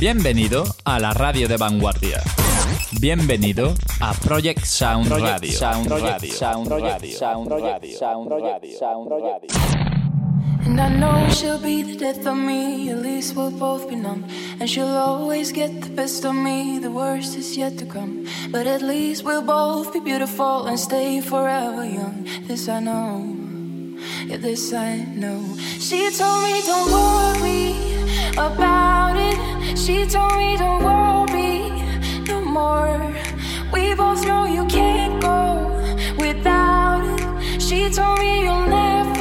Bienvenido a la radio de vanguardia. Bienvenido a Project Sound Radio. Sound Radio. Sound Radio. Sound Radio. Sound Radio. Sound Radio. And I know she'll be the death of me, at least we'll both be numb. And she'll always get the best of me, the worst is yet to come. But at least we'll both be beautiful and stay forever young. This I know, yeah, this I know. She told me, don't worry about it. She told me, don't worry no more. We both know you can't go without it. She told me you'll never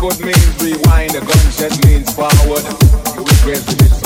could means rewind, a gun just leans forward. You regret the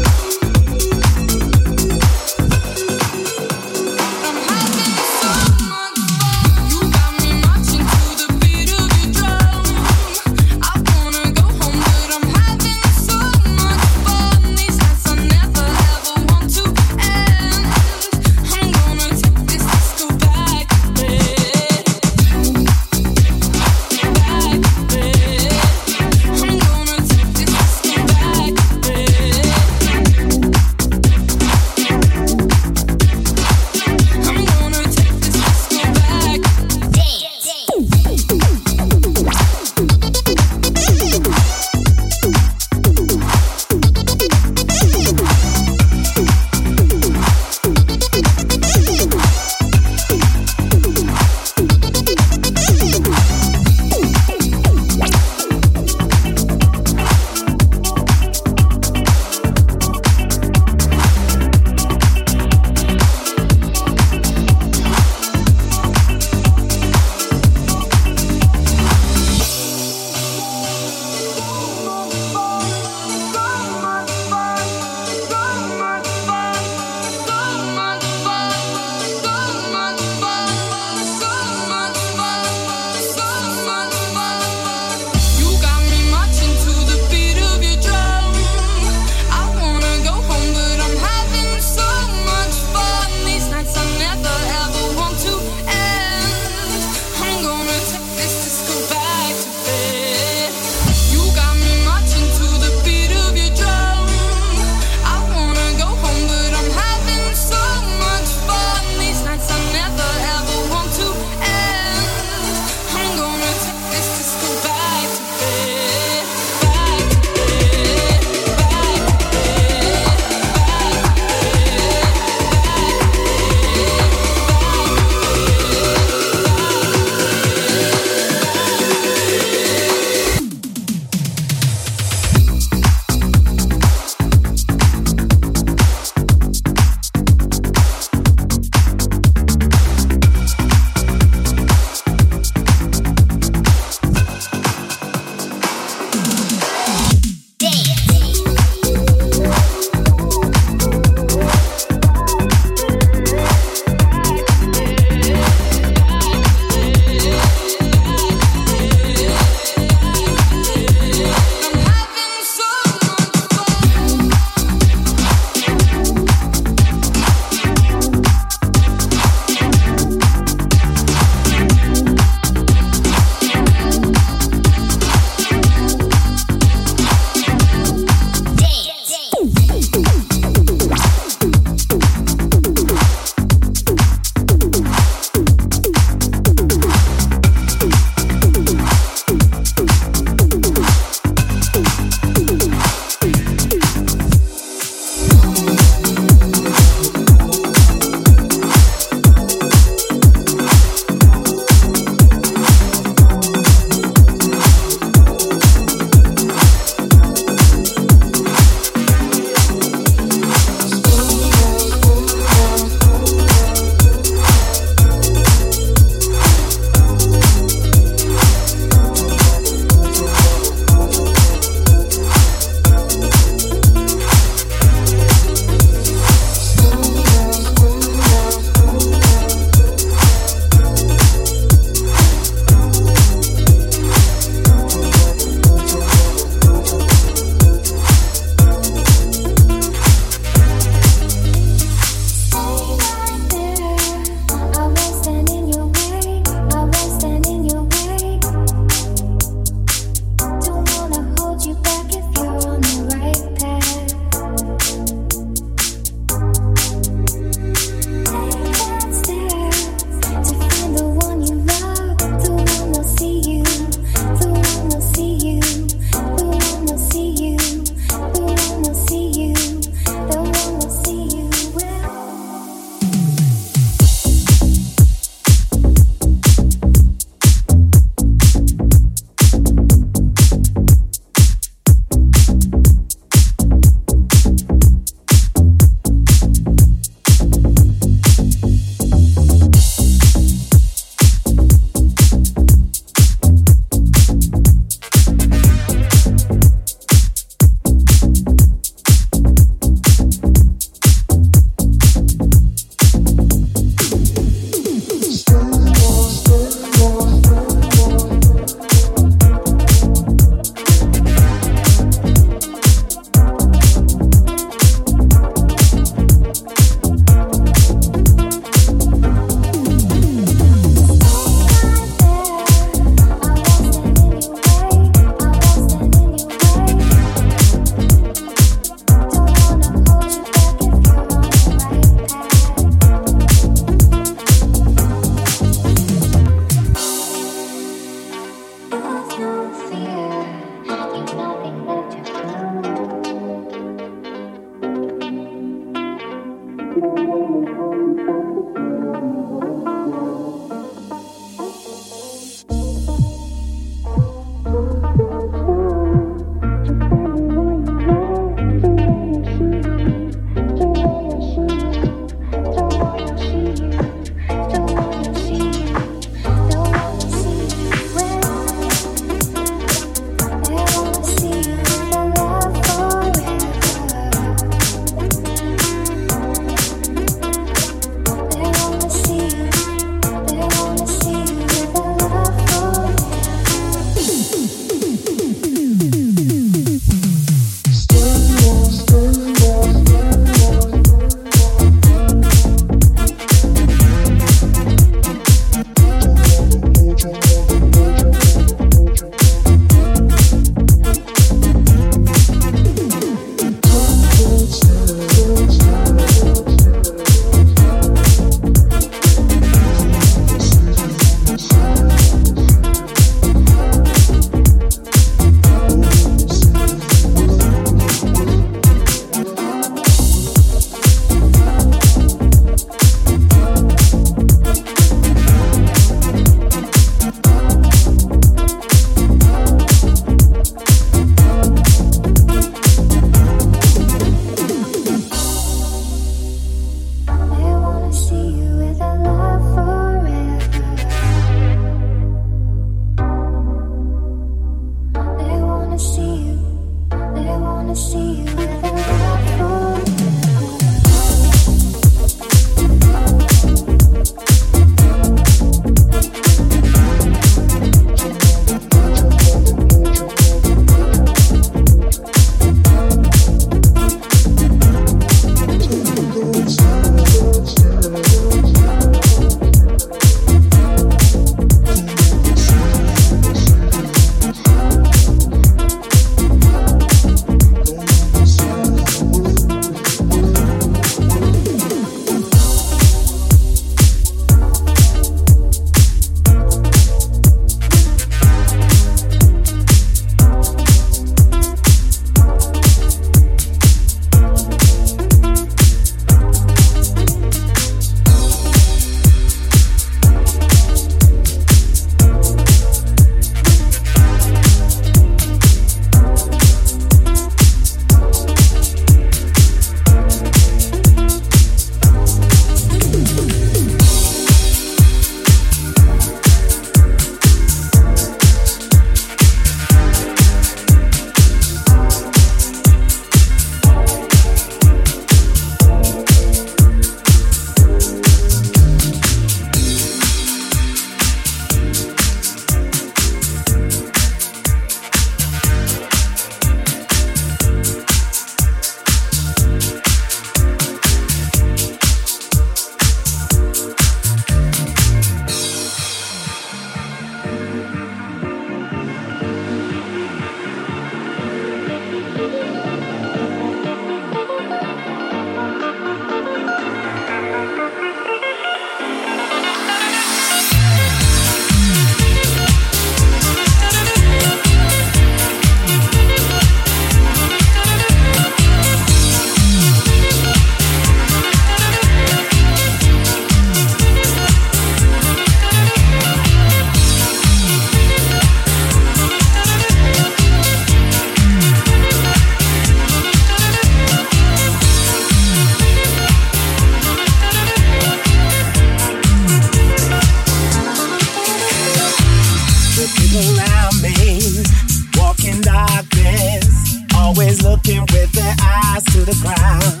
walking darkness, always looking with their eyes to the ground.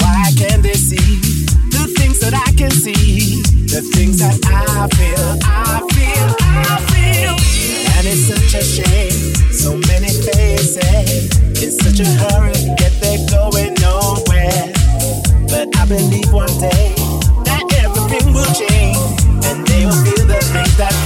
Why can't they see the things that I can see, the things that I feel, I feel, I feel? And it's such a shame, so many faces in such a hurry, they going nowhere. But I believe one day that everything will change, and they will feel the things that.